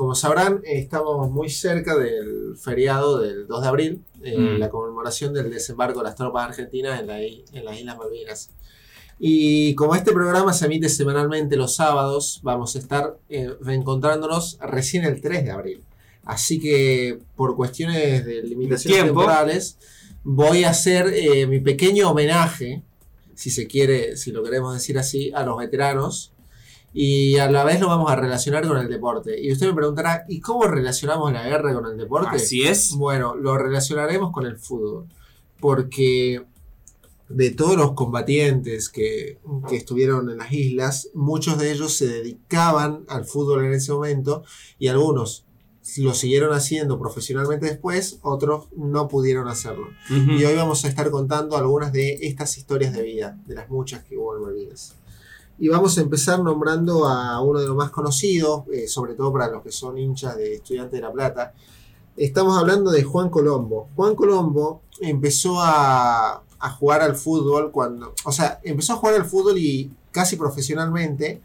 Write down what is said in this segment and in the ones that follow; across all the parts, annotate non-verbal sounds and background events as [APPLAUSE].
como sabrán, estamos muy cerca del feriado del 2 de abril, eh, Mm. la conmemoración del desembarco de las tropas argentinas en, la en las Islas Malvinas. Y como este programa se emite semanalmente los sábados, vamos a estar eh, reencontrándonos recién el 3 de abril. Así que por cuestiones de limitaciones Tiempo. temporales, voy a hacer eh, mi pequeño homenaje, si se quiere, si lo queremos decir así, a los veteranos. Y a la vez lo vamos a relacionar con el deporte. Y usted me preguntará, ¿y cómo relacionamos la guerra con el deporte? Así es. Bueno, lo relacionaremos con el fútbol. Porque de todos los combatientes que, que estuvieron en las islas, muchos de ellos se dedicaban al fútbol en ese momento y algunos lo siguieron haciendo profesionalmente después, otros no pudieron hacerlo. Ujú. Y hoy vamos a estar contando algunas de estas historias de vida, de las muchas que hubo en Malvinas. Y vamos a empezar nombrando a uno de los más conocidos, eh, sobre todo para los que son hinchas de Estudiantes de La Plata. Estamos hablando de Juan Colombo. Juan Colombo empezó a, a jugar al fútbol cuando, o sea, empezó a jugar al fútbol y casi profesionalmente.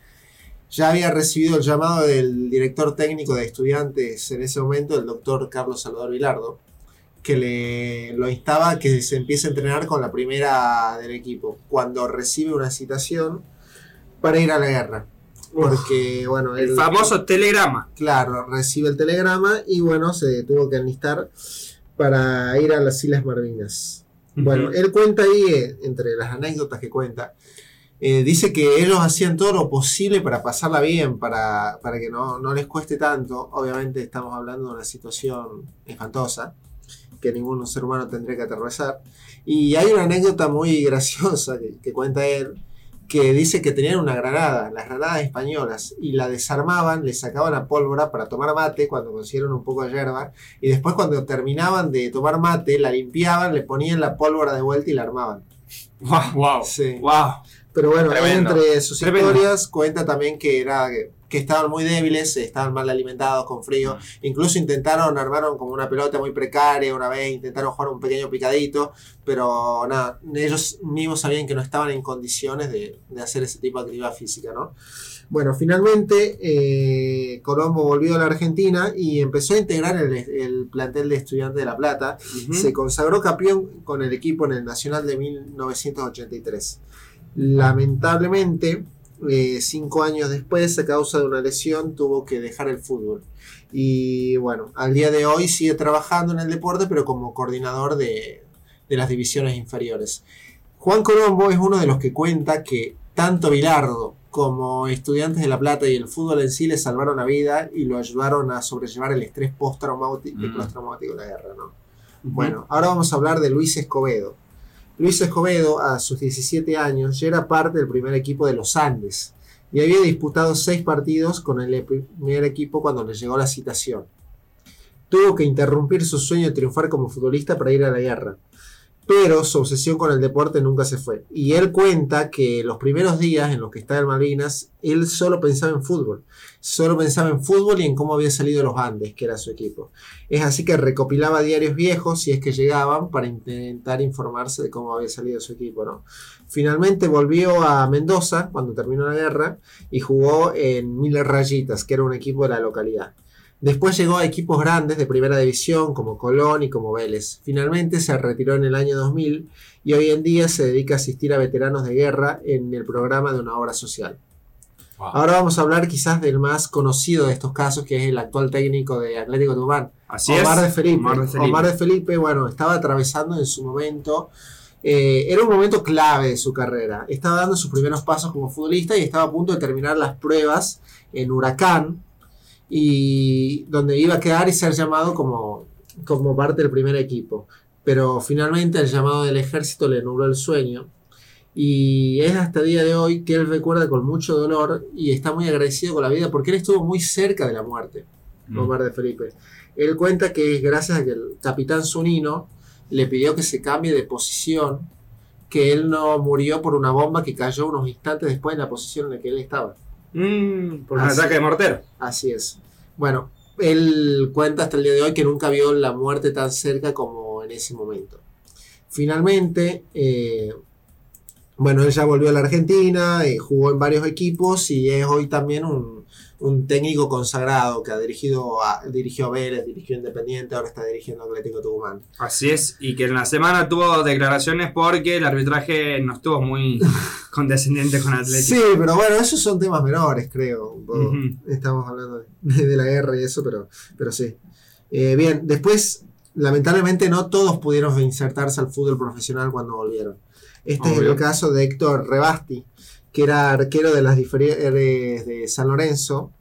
Ya había recibido el llamado del director técnico de estudiantes en ese momento, el doctor Carlos Salvador Vilardo, que le lo instaba a que se empiece a entrenar con la primera del equipo, cuando recibe una citación para ir a la guerra. Porque, bueno, El él- famoso telegrama. Claro, recibe el telegrama y bueno, se tuvo que enlistar para ir a las Islas Malvinas. Bueno, Ujú. él cuenta ahí, eh, entre las anécdotas que cuenta, eh, dice que ellos hacían todo lo posible para pasarla bien, para, para que no, no les cueste tanto. Obviamente estamos hablando de una situación espantosa que ningún ser humano tendría que atravesar. Y hay una anécdota muy [LAUGHS] graciosa que, que cuenta él, que dice que tenían una granada, las granadas españolas, y la desarmaban, le sacaban la pólvora para tomar mate cuando consiguieron un poco de hierba, y después cuando terminaban de tomar mate, la limpiaban, le ponían la pólvora de vuelta y la armaban. Wow, wow. Sí. Wow. Pero bueno, entre sus Tremendo. historias cuenta también que era que, estaban muy débiles, estaban mal alimentados, con frío. Incluso intentaron, armaron como una pelota muy precaria una vez, intentaron jugar un pequeño picadito, pero nada, ellos mismos sabían que no estaban en condiciones de, de hacer ese tipo de actividad física, ¿no? Bueno, finalmente eh, Colombo volvió a la Argentina y empezó a integrar el, el plantel de Estudiantes de La Plata. Se consagró campeón con el equipo en el Nacional de 1983. Lamentablemente, eh, cinco años después, a causa de una lesión, tuvo que dejar el fútbol. Y bueno, al día de hoy sigue trabajando en el deporte, pero como coordinador de, de las divisiones inferiores. Juan Colombo es uno de los que cuenta que tanto Bilardo como estudiantes de La Plata y el fútbol en sí le salvaron la vida y lo ayudaron a sobrellevar el estrés postraumático Mm. postraumático de la guerra. ¿no? Bueno, ahora vamos a hablar de Luis Escobedo. Luis Escobedo, a sus 17 años, ya era parte del primer equipo de los Andes y había disputado seis partidos con el primer equipo cuando le llegó la citación. Tuvo que interrumpir su sueño de triunfar como futbolista para ir a la guerra, pero su obsesión con el deporte nunca se fue. Y él cuenta que los primeros días en los que estaba en Malvinas, él solo pensaba en fútbol. Solo pensaba en fútbol y en cómo había salido los Andes, que era su equipo. Es así que recopilaba diarios viejos, si es que llegaban, para intentar informarse de cómo había salido su equipo. ¿no? Finalmente volvió a Mendoza cuando terminó la guerra y jugó en Mil Rayitas, que era un equipo de la localidad. Después llegó a equipos grandes de primera división como Colón y como Vélez. Finalmente se retiró en el año 2000 y hoy en día se dedica a asistir a veteranos de guerra en el programa de una obra social. Wow. Ahora vamos a hablar quizás del más conocido de estos casos, que es el actual técnico de Atlético Tucumán, Así Omar es. de Felipe. Omar de Felipe. Omar de Felipe, bueno, estaba atravesando en su momento. eh, era un momento clave de su carrera. Estaba dando sus primeros pasos como futbolista y estaba a punto de terminar las pruebas en Huracán, y donde iba a quedar y ser llamado como, como parte del primer equipo. Pero finalmente el llamado del ejército le nubló el sueño. Y es hasta el día de hoy que él recuerda con mucho dolor y está muy agradecido con la vida porque él estuvo muy cerca de la muerte. Mm. Omar de Felipe. Él cuenta que es gracias a que el capitán Zunino le pidió que se cambie de posición, que él no murió por una bomba que cayó unos instantes después en la posición en la que él estaba. Mm, por un Así. ataque de mortero. Así es. Bueno, él cuenta hasta el día de hoy que nunca vio la muerte tan cerca como en ese momento. Finalmente, eh, bueno, él ya volvió a la Argentina, eh, jugó en varios equipos y es hoy también un, un técnico consagrado que ha dirigido a, dirigió a Vélez, dirigió a Independiente, ahora está dirigiendo a Atlético Tucumán. Así es, y que en la semana tuvo declaraciones porque el arbitraje no estuvo muy [LAUGHS] condescendiente con Atlético. Sí, pero bueno, esos son temas menores, creo. un poco. Ujú. Estamos hablando de, de la guerra y eso, pero, pero sí. Eh, bien, después, lamentablemente no todos pudieron insertarse al fútbol profesional cuando volvieron. Este es el caso de Héctor Rebasti, que era arquero de las diferentes de San Lorenzo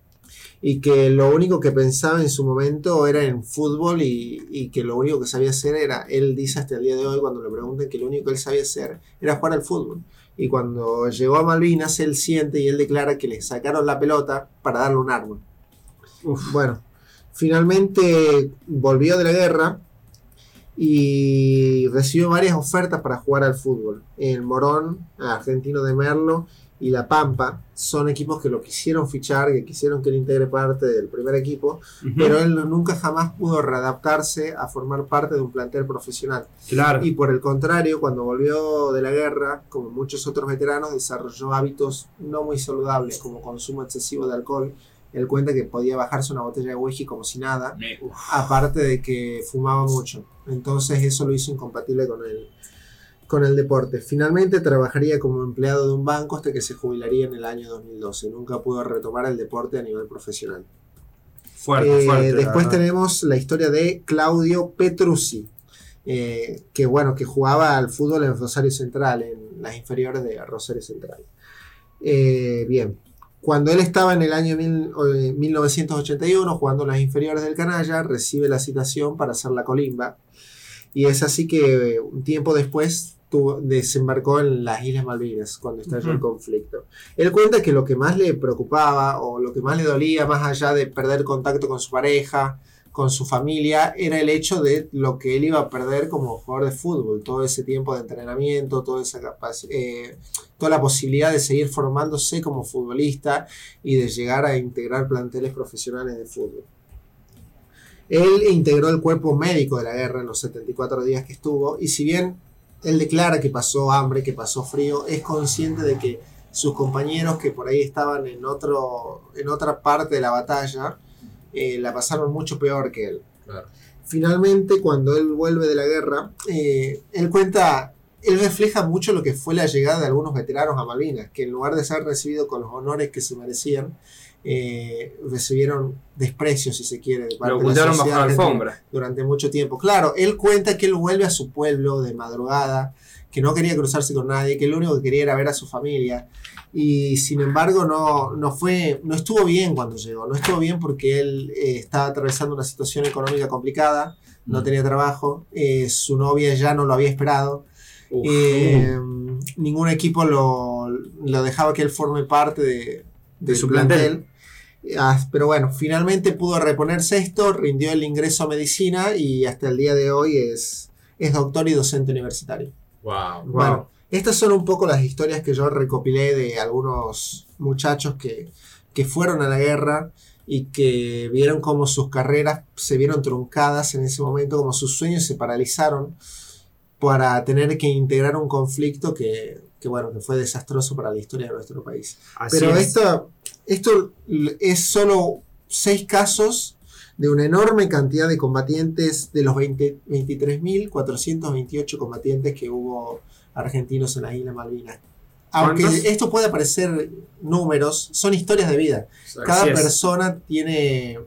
y que lo único que pensaba en su momento era en fútbol y, y que lo único que sabía hacer era, él dice hasta el día de hoy cuando le preguntan que lo único que él sabía hacer era jugar al fútbol. Y cuando llegó a Malvinas, él siente y él declara que le sacaron la pelota para darle un arma. Bueno, finalmente volvió de la guerra y recibió varias ofertas para jugar al fútbol. El Morón, Argentino de Merlo y La Pampa son equipos que lo quisieron fichar, que quisieron que él integre parte del primer equipo, pero él nunca jamás pudo readaptarse a formar parte de un plantel profesional. Claro. Y por el contrario, cuando volvió de la guerra, como muchos otros veteranos, desarrolló hábitos no muy saludables, como consumo excesivo de alcohol. Él cuenta que podía bajarse una botella de whisky como si nada, uf, aparte de que fumaba mucho. Entonces eso lo hizo incompatible con el, con el deporte. Finalmente trabajaría como empleado de un banco hasta que se jubilaría en el año 2012. Nunca pudo retomar el deporte a nivel profesional. Fuerte, Eh, fuerte. después verdad. tenemos la historia de Claudio Petrucci, eh, que bueno, que jugaba al fútbol en Rosario Central, en las inferiores de Rosario Central. Eh, bien, cuando él estaba en el año mil- eh, 1981 jugando las inferiores del Canalla, recibe la citación para hacer la colimba. Y es así que eh, un tiempo después tuvo- desembarcó en las Islas Malvinas cuando estalló el Ujú. conflicto. Él cuenta que lo que más le preocupaba o lo que más le dolía, más allá de perder contacto con su pareja, con su familia, era el hecho de lo que él iba a perder como jugador de fútbol, todo ese tiempo de entrenamiento, toda esa eh, toda la posibilidad de seguir formándose como futbolista y de llegar a integrar planteles profesionales de fútbol. Él integró el cuerpo médico de la guerra en los 74 días que estuvo y si bien él declara que pasó hambre, que pasó frío, es consciente de que sus compañeros que por ahí estaban en, otro, en otra parte de la batalla eh, la pasaron mucho peor que él. claro. Finalmente, cuando él vuelve de la guerra, eh, él cuenta, él refleja mucho lo que fue la llegada de algunos veteranos a Malvinas, que en lugar de ser recibidos con los honores que se merecían, eh, recibieron desprecio, si se quiere, de parte Lo de la bajo la alfombra. durante mucho tiempo. Claro, él cuenta que él vuelve a su pueblo de madrugada, que no quería cruzarse con nadie, que lo único que quería era ver a su familia. Y sin embargo no, no fue, no estuvo bien cuando llegó, no estuvo bien porque él eh, estaba atravesando una situación económica complicada, no Mm. tenía trabajo, eh, su novia ya no lo había esperado, eh, ningún equipo lo, lo dejaba que él forme parte de, del su plantel. Ah, pero bueno, finalmente pudo reponerse esto, rindió el ingreso a medicina y hasta el día de hoy es, es doctor y docente universitario. Wow. Wow. Bueno, estas son un poco las historias que yo recopilé de algunos muchachos que, que fueron a la guerra y que vieron cómo sus carreras se vieron truncadas en ese momento, como sus sueños se paralizaron para tener que integrar un conflicto que, que, bueno, que fue desastroso para la historia de nuestro país. Así Pero es. esto, esto es solo seis casos de una enorme cantidad de combatientes, de los 20 23.428 combatientes que hubo argentinos en las Islas Malvinas. Aunque ¿Cuántos? esto pueda parecer números, son historias de vida. Cada Así es. persona tiene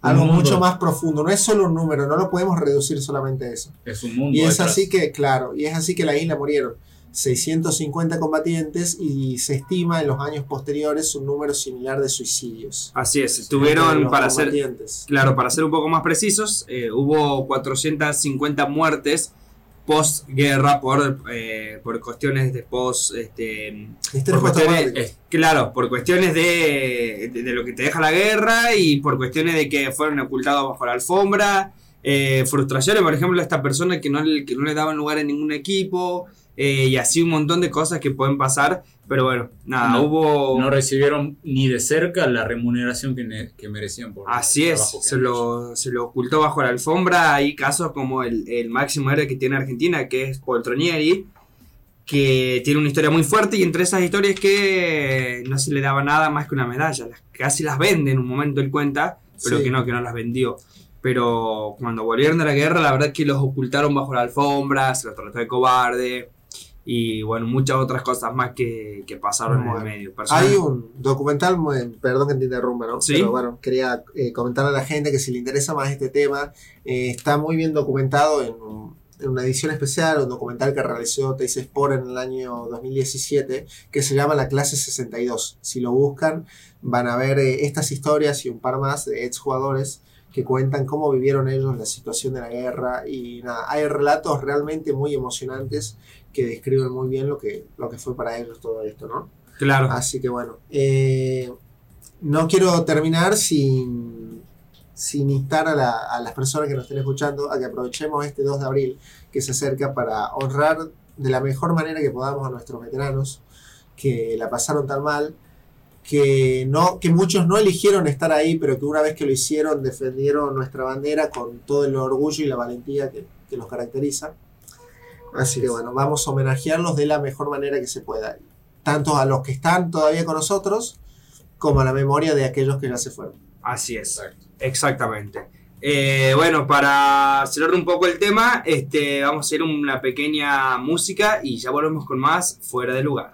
algo mucho más profundo. No es solo un número, no lo podemos reducir solamente a eso. Es un mundo. Y es detrás. así que, claro, y es así que la isla murieron 650 combatientes y se estima en los años posteriores un número similar de suicidios. Así es. Tuvieron, para ser, claro, para ser un poco más precisos, eh, hubo 450 muertes postguerra por, eh, por cuestiones de post... Este, por cuestiones, eh, claro, por cuestiones de, de, de lo que te deja la guerra y por cuestiones de que fueron ocultados bajo la alfombra. eh, frustraciones, por ejemplo, a esta persona que no, le- que no le daban lugar en ningún equipo. Eh, y así un montón de cosas que pueden pasar. Pero bueno, nada, No, hubo. No recibieron ni de cerca la remuneración que, que merecían por Así el es, que se lo, se lo ocultó bajo la alfombra. Hay casos como el, el máximo héroe que tiene Argentina, que es Poltronieri, que tiene una historia muy fuerte y entre esas historias que no se le daba nada más que una medalla. Las, casi las vende en un momento él cuenta, pero Sí. que no, que no las vendió. Pero cuando volvieron de la guerra, la verdad es que los ocultaron bajo la alfombra, se los trató de cobarde y bueno, muchas otras cosas más que, que pasaron en Bueno, el medio. Hay un documental, perdón que te interrumpa, ¿no? Sí. Pero bueno, quería eh, comentarle a la gente que si le interesa más este tema, eh, está muy bien documentado en, en una edición especial, un documental que realizó Teis Sport en el año 2017, que se llama La Clase 62. Si lo buscan, van a ver eh, estas historias y un par más de exjugadores que cuentan cómo vivieron ellos la situación de la guerra y nada, hay relatos realmente muy emocionantes que describen muy bien lo que, lo que fue para ellos todo esto, ¿no? Claro. Así que bueno, eh, no quiero terminar sin, sin instar a, la- a las personas que nos estén escuchando a que aprovechemos este 2 de abril que se acerca para honrar de la mejor manera que podamos a nuestros veteranos que la pasaron tan mal, que, no, que muchos no eligieron estar ahí, pero que una vez que lo hicieron defendieron nuestra bandera con todo el orgullo y la valentía que, que los caracteriza. Así que bueno, vamos a homenajearlos de la mejor manera que se pueda tanto a los que están todavía con nosotros como a la memoria de aquellos que ya se fueron. Así es. Exactamente. Eh, bueno, para cerrar un poco el tema, este, vamos a hacer una pequeña música y ya volvemos con más fuera de lugar.